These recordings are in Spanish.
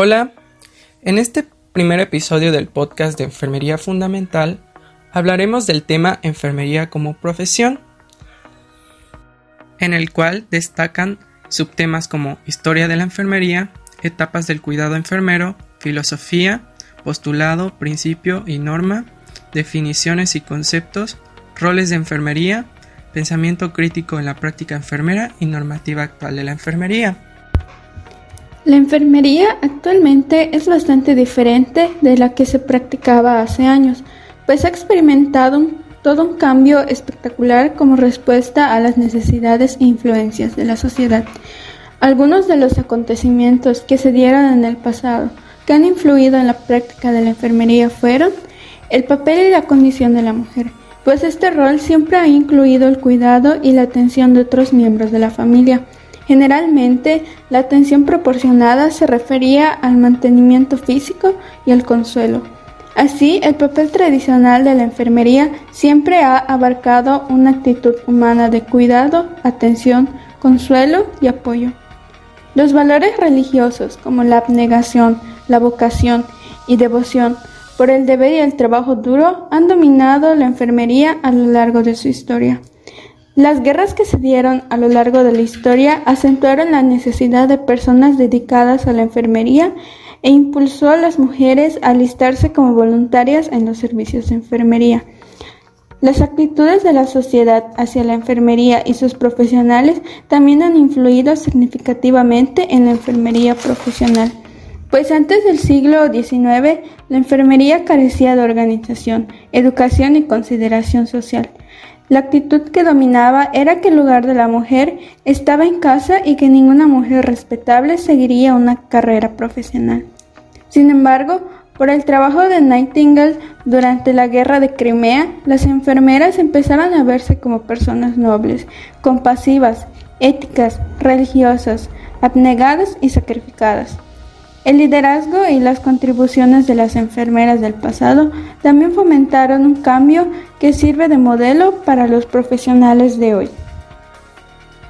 Hola, en este primer episodio del podcast de Enfermería Fundamental hablaremos del tema Enfermería como profesión, en el cual destacan subtemas como Historia de la Enfermería, Etapas del Cuidado Enfermero, Filosofía, Postulado, Principio y Norma, Definiciones y Conceptos, Roles de Enfermería, Pensamiento crítico en la práctica enfermera y normativa actual de la enfermería. La enfermería actualmente es bastante diferente de la que se practicaba hace años, pues ha experimentado todo un cambio espectacular como respuesta a las necesidades e influencias de la sociedad. Algunos de los acontecimientos que se dieron en el pasado que han influido en la práctica de la enfermería fueron el papel y la condición de la mujer, pues este rol siempre ha incluido el cuidado y la atención de otros miembros de la familia, Generalmente, la atención proporcionada se refería al mantenimiento físico y al consuelo. Así, el papel tradicional de la enfermería siempre ha abarcado una actitud humana de cuidado, atención, consuelo y apoyo. Los valores religiosos como la abnegación, la vocación y devoción por el deber y el trabajo duro han dominado la enfermería a lo largo de su historia. Las guerras que se dieron a lo largo de la historia acentuaron la necesidad de personas dedicadas a la enfermería e impulsó a las mujeres a alistarse como voluntarias en los servicios de enfermería. Las actitudes de la sociedad hacia la enfermería y sus profesionales también han influido significativamente en la enfermería profesional, pues antes del siglo XIX la enfermería carecía de organización, educación y consideración social. La actitud que dominaba era que el lugar de la mujer estaba en casa y que ninguna mujer respetable seguiría una carrera profesional. Sin embargo, por el trabajo de Nightingale durante la guerra de Crimea, las enfermeras empezaron a verse como personas nobles, compasivas, éticas, religiosas, abnegadas y sacrificadas. El liderazgo y las contribuciones de las enfermeras del pasado también fomentaron un cambio que sirve de modelo para los profesionales de hoy.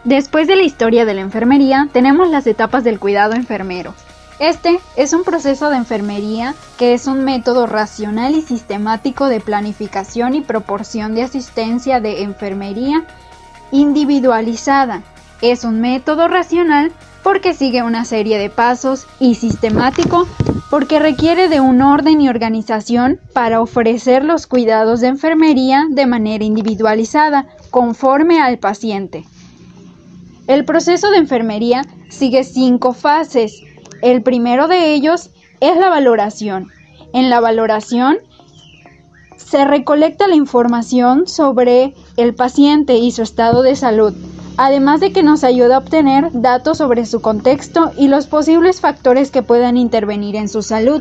Después de la historia de la enfermería, tenemos las etapas del cuidado enfermero. Este es un proceso de enfermería que es un método racional y sistemático de planificación y proporción de asistencia de enfermería individualizada. Es un método racional porque sigue una serie de pasos y sistemático porque requiere de un orden y organización para ofrecer los cuidados de enfermería de manera individualizada, conforme al paciente. El proceso de enfermería sigue cinco fases. El primero de ellos es la valoración. En la valoración se recolecta la información sobre el paciente y su estado de salud además de que nos ayuda a obtener datos sobre su contexto y los posibles factores que puedan intervenir en su salud,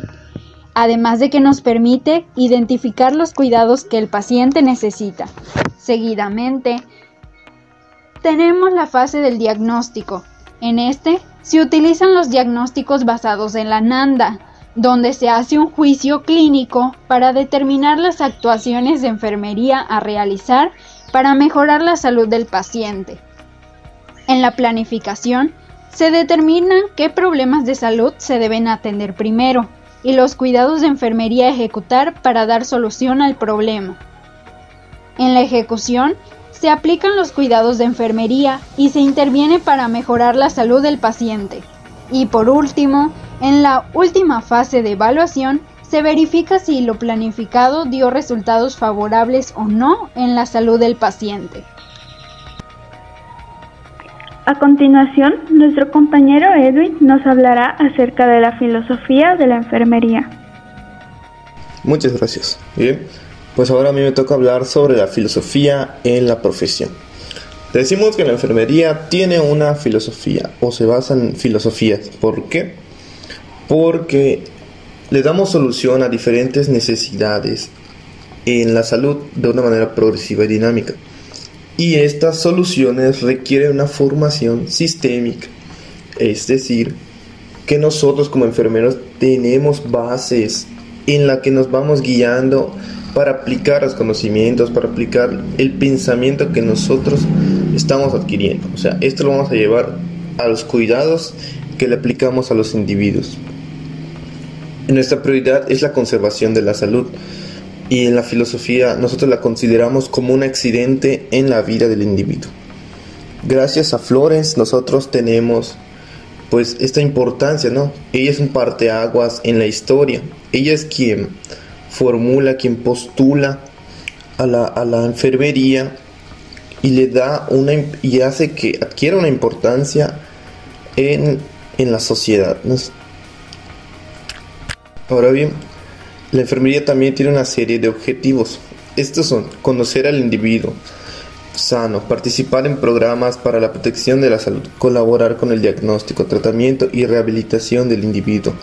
además de que nos permite identificar los cuidados que el paciente necesita. Seguidamente, tenemos la fase del diagnóstico. En este se utilizan los diagnósticos basados en la NANDA, donde se hace un juicio clínico para determinar las actuaciones de enfermería a realizar para mejorar la salud del paciente. En la planificación, se determina qué problemas de salud se deben atender primero y los cuidados de enfermería ejecutar para dar solución al problema. En la ejecución, se aplican los cuidados de enfermería y se interviene para mejorar la salud del paciente. Y por último, en la última fase de evaluación, se verifica si lo planificado dio resultados favorables o no en la salud del paciente. A continuación, nuestro compañero Edwin nos hablará acerca de la filosofía de la enfermería. Muchas gracias. Bien, pues ahora a mí me toca hablar sobre la filosofía en la profesión. Decimos que la enfermería tiene una filosofía o se basa en filosofías. ¿Por qué? Porque le damos solución a diferentes necesidades en la salud de una manera progresiva y dinámica. Y estas soluciones requieren una formación sistémica, es decir, que nosotros como enfermeros tenemos bases en la que nos vamos guiando para aplicar los conocimientos, para aplicar el pensamiento que nosotros estamos adquiriendo. O sea, esto lo vamos a llevar a los cuidados que le aplicamos a los individuos. Nuestra prioridad es la conservación de la salud y en la filosofía nosotros la consideramos como un accidente en la vida del individuo. Gracias a Flores nosotros tenemos pues esta importancia, ¿no? Ella es un parteaguas en la historia. Ella es quien formula, quien postula a la, a la enfermería y le da una y hace que adquiera una importancia en, en la sociedad. Ahora bien, la enfermería también tiene una serie de objetivos. Estos son conocer al individuo sano, participar en programas para la protección de la salud, colaborar con el diagnóstico, tratamiento y rehabilitación del individuo,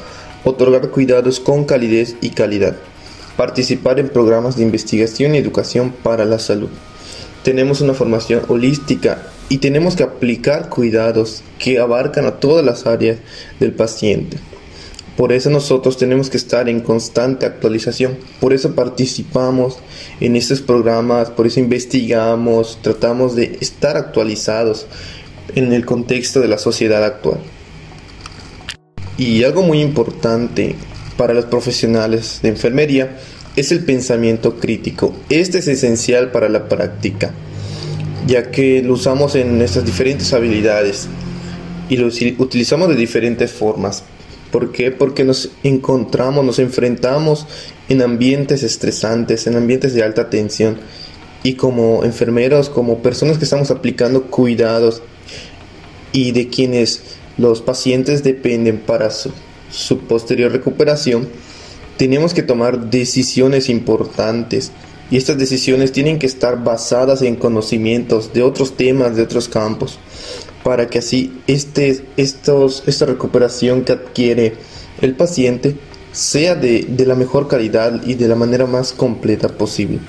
otorgar cuidados con calidez y calidad, participar en programas de investigación y educación para la salud. Tenemos una formación holística y tenemos que aplicar cuidados que abarcan a todas las áreas del paciente. Por eso nosotros tenemos que estar en constante actualización. Por eso participamos en estos programas, por eso investigamos, tratamos de estar actualizados en el contexto de la sociedad actual. Y algo muy importante para los profesionales de enfermería es el pensamiento crítico. Este es esencial para la práctica, ya que lo usamos en nuestras diferentes habilidades y lo utilizamos de diferentes formas ¿Por qué? Porque nos encontramos, nos enfrentamos en ambientes estresantes, en ambientes de alta tensión. Y como enfermeros, como personas que estamos aplicando cuidados y de quienes los pacientes dependen para su, su posterior recuperación, tenemos que tomar decisiones importantes. Y estas decisiones tienen que estar basadas en conocimientos de otros temas, de otros campos para que así este, estos, esta recuperación que adquiere el paciente sea de, de la mejor calidad y de la manera más completa posible.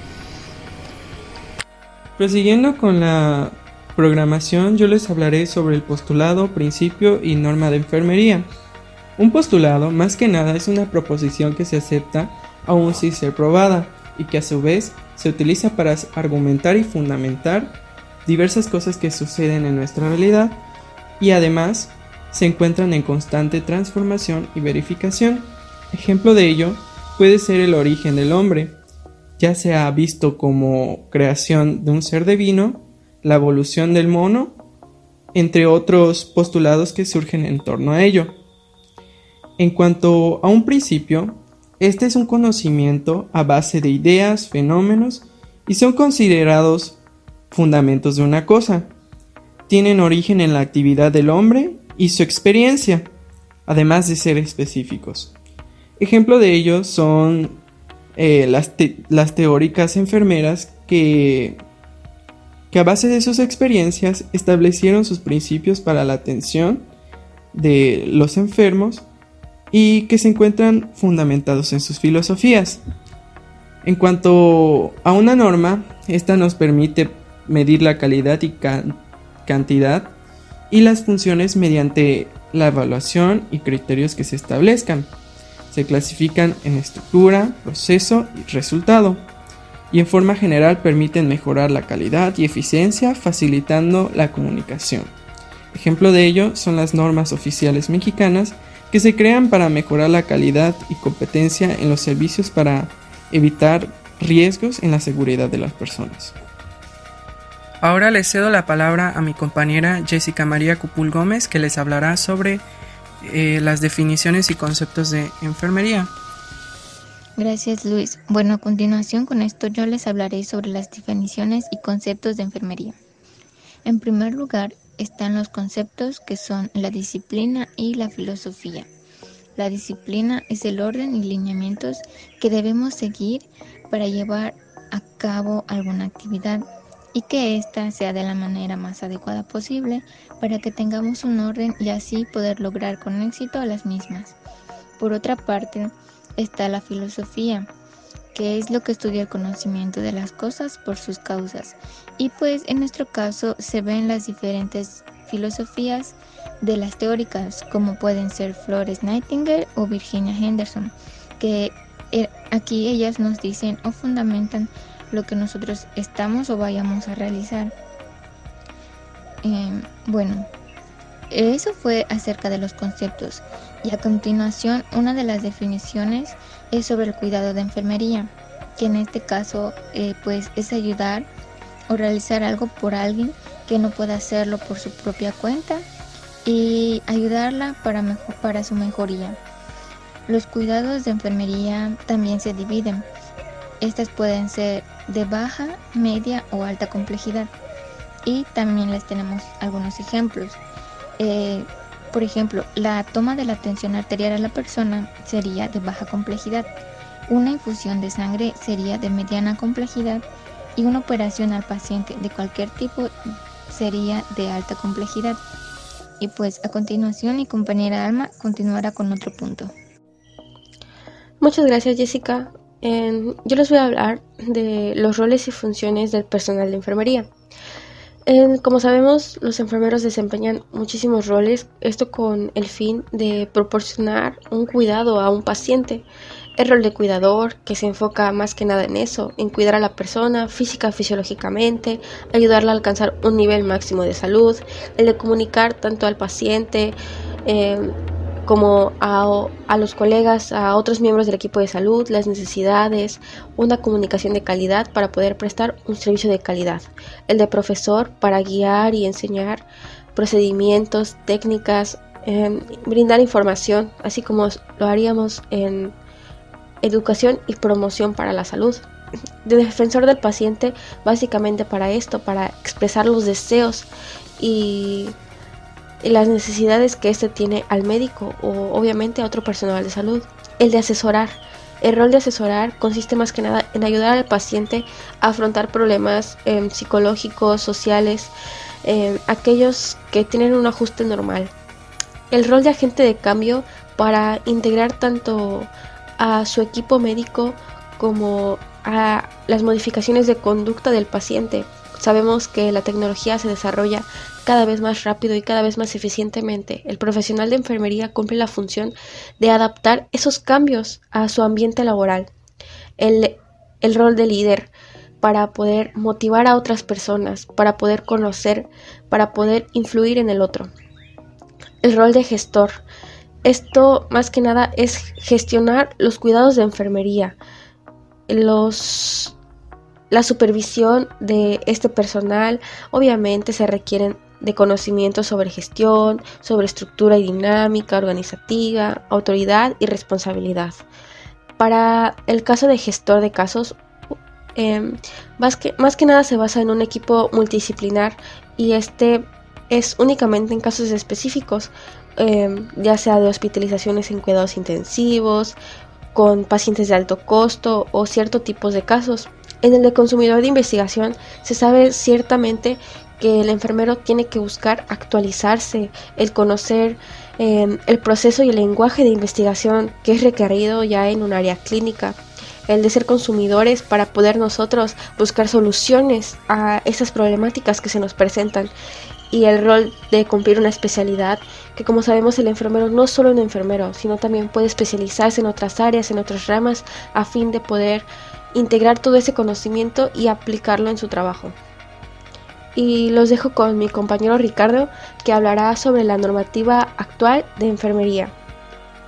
Prosiguiendo con la programación, yo les hablaré sobre el postulado, principio y norma de enfermería. Un postulado, más que nada, es una proposición que se acepta aún sin ser probada y que a su vez se utiliza para argumentar y fundamentar diversas cosas que suceden en nuestra realidad y además se encuentran en constante transformación y verificación. Ejemplo de ello puede ser el origen del hombre, ya sea visto como creación de un ser divino, la evolución del mono, entre otros postulados que surgen en torno a ello. En cuanto a un principio, este es un conocimiento a base de ideas, fenómenos y son considerados fundamentos de una cosa. Tienen origen en la actividad del hombre y su experiencia, además de ser específicos. Ejemplo de ello son eh, las, las, teóricas enfermeras que, que a base de sus experiencias establecieron sus principios para la atención de los enfermos y que se encuentran fundamentados en sus filosofías. En cuanto a una norma, esta nos permite medir la calidad y cantidad y las funciones mediante la evaluación y criterios que se establezcan. Se clasifican en estructura, proceso y resultado y en forma general permiten mejorar la calidad y eficiencia facilitando la comunicación. Ejemplo de ello son las normas oficiales mexicanas que se crean para mejorar la calidad y competencia en los servicios para evitar riesgos en la seguridad de las personas. Ahora le cedo la palabra a mi compañera Jessica María Cupul Gómez, que les hablará sobre eh, las definiciones y conceptos de enfermería. Gracias Luis. Bueno, a continuación con esto yo les hablaré sobre las definiciones y conceptos de enfermería. En primer lugar están los conceptos que son la disciplina y la filosofía. La disciplina es el orden y lineamientos que debemos seguir para llevar a cabo alguna actividad y que ésta sea de la manera más adecuada posible para que tengamos un orden y así poder lograr con éxito las mismas. Por otra parte, está la filosofía, que es lo que estudia el conocimiento de las cosas por sus causas. Y pues en nuestro caso se ven las diferentes filosofías de las teóricas, como pueden ser Flores Nightingale o Virginia Henderson, que eh, aquí ellas nos dicen o fundamentan lo que nosotros estamos o vayamos a realizar. Em, bueno, eso fue acerca de los conceptos. Y a continuación, una de las definiciones es sobre el cuidado de enfermería, que en este caso eh, pues es ayudar o realizar algo por alguien que no pueda hacerlo por su propia cuenta y ayudarla para, para su mejoría. Los cuidados de enfermería también se dividen. Estas pueden ser de baja, media o alta complejidad. Y también les tenemos algunos ejemplos. Eh, por ejemplo, la toma de la tensión arterial a la persona sería de baja complejidad. Una infusión de sangre sería de mediana complejidad y una operación al paciente de cualquier tipo sería de alta complejidad. Y pues a continuación mi compañera Alma continuará con otro punto. Muchas gracias Jessica. Yo les voy a hablar de los roles y funciones del personal de enfermería. como sabemos, los enfermeros desempeñan muchísimos roles, esto con el fin de proporcionar un cuidado a un paciente. El rol de cuidador, que se enfoca más que nada en eso, en cuidar a la persona física, fisiológicamente, ayudarla a alcanzar un nivel máximo de salud, el de comunicar tanto al paciente em, como a, los colegas, a otros miembros del equipo de salud, las necesidades, una comunicación de calidad para poder prestar un servicio de calidad. El de profesor para guiar y enseñar procedimientos, técnicas, em, brindar información, así como lo haríamos en educación y promoción para la salud. De defensor del paciente básicamente para esto, para expresar los deseos y, las necesidades que éste tiene al médico o obviamente a otro personal de salud. El de asesorar. El rol de asesorar consiste más que nada en ayudar al paciente a afrontar problemas em, psicológicos, sociales, em, aquellos que tienen un ajuste normal. El rol de agente de cambio para integrar tanto a su equipo médico como a las modificaciones de conducta del paciente. Sabemos que la tecnología se desarrolla cada vez más rápido y cada vez más eficientemente. El profesional de enfermería cumple la función de adaptar esos cambios a su ambiente laboral. El, el rol de líder para poder motivar a otras personas, para poder conocer, para poder influir en el otro. El rol de gestor esto más que nada es gestionar los cuidados de enfermería, los, la supervisión de este personal. Obviamente se requieren de conocimientos sobre gestión, sobre estructura y dinámica organizativa, autoridad y responsabilidad. Para el caso de gestor de casos, em, más, que, más que nada se basa en un equipo multidisciplinar y este es únicamente en casos específicos, Em, ya sea de hospitalizaciones en cuidados intensivos, con pacientes de alto costo o ciertos tipos de casos. En el de consumidor de investigación se sabe ciertamente que el enfermero tiene que buscar actualizarse, el conocer em, el proceso y el lenguaje de investigación que es requerido ya en un área clínica, el de ser consumidores para poder nosotros buscar soluciones a esas problemáticas que se nos presentan. Y el rol de cumplir una especialidad, que como sabemos el enfermero no es solo un enfermero, sino también puede especializarse en otras áreas, en otras ramas, a fin de poder integrar todo ese conocimiento y aplicarlo en su trabajo. Y los dejo con mi compañero Ricardo, que hablará sobre la normativa actual de enfermería.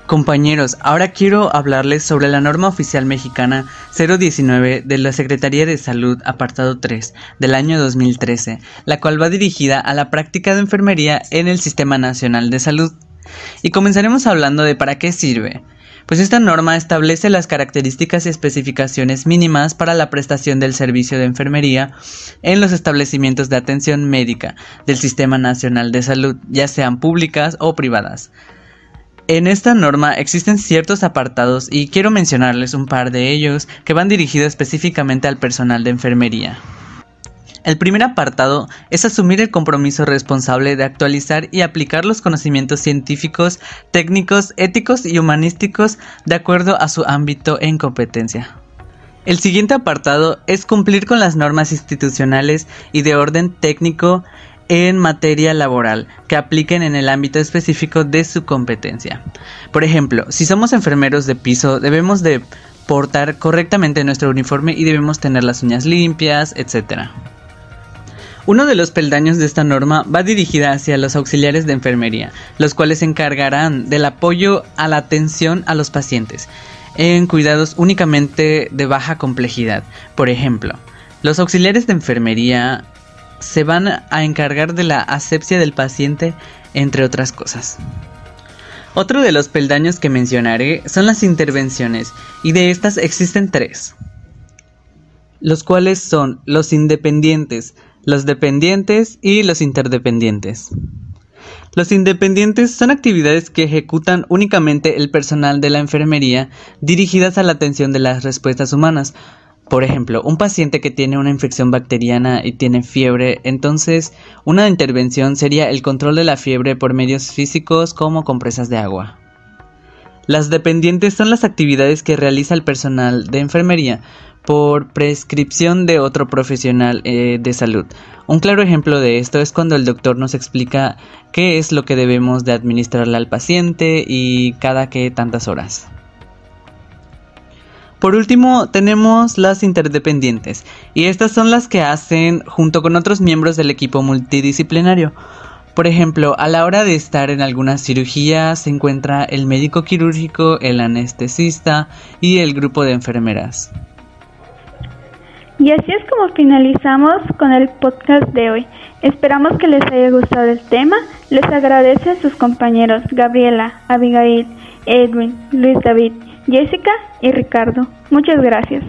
Compañeros, ahora quiero hablarles sobre la norma oficial mexicana 019 de la Secretaría de Salud, apartado 3, del año 2013, la cual va dirigida a la práctica de enfermería en el Sistema Nacional de Salud. Y comenzaremos hablando de para qué sirve. Pues esta norma establece las características y especificaciones mínimas para la prestación del servicio de enfermería en los establecimientos de atención médica del Sistema Nacional de Salud, ya sean públicas o privadas. En esta norma existen ciertos apartados y quiero mencionarles un par de ellos que van dirigidos específicamente al personal de enfermería. El primer apartado es asumir el compromiso responsable de actualizar y aplicar los conocimientos científicos, técnicos, éticos y humanísticos de acuerdo a su ámbito en competencia. El siguiente apartado es cumplir con las normas institucionales y de orden técnico en materia laboral que apliquen en el ámbito específico de su competencia. Por ejemplo, si somos enfermeros de piso, debemos de portar correctamente nuestro uniforme y debemos tener las uñas limpias, etc. Uno de los peldaños de esta norma va dirigida hacia los auxiliares de enfermería, los cuales se encargarán del apoyo a la atención a los pacientes en cuidados únicamente de baja complejidad. Por ejemplo, los auxiliares de enfermería se van a encargar de la asepsia del paciente, entre otras cosas. Otro de los peldaños que mencionaré son las intervenciones, y de estas existen tres, los cuales son los independientes, los dependientes y los interdependientes. Los independientes son actividades que ejecutan únicamente el personal de la enfermería dirigidas a la atención de las respuestas humanas. Por ejemplo, un paciente que tiene una infección bacteriana y tiene fiebre, entonces una intervención sería el control de la fiebre por medios físicos como compresas de agua. Las dependientes son las actividades que realiza el personal de enfermería por prescripción de otro profesional eh, de salud. Un claro ejemplo de esto es cuando el doctor nos explica qué es lo que debemos de administrarle al paciente y cada qué tantas horas. Por último, tenemos las interdependientes, y estas son las que hacen junto con otros miembros del equipo multidisciplinario. Por ejemplo, a la hora de estar en alguna cirugía se encuentra el médico quirúrgico, el anestesista y el grupo de enfermeras. Y así es como finalizamos con el podcast de hoy. Esperamos que les haya gustado el tema. Les agradece a sus compañeros Gabriela, Abigail, Edwin, Luis David, Jessica y Ricardo. Muchas gracias.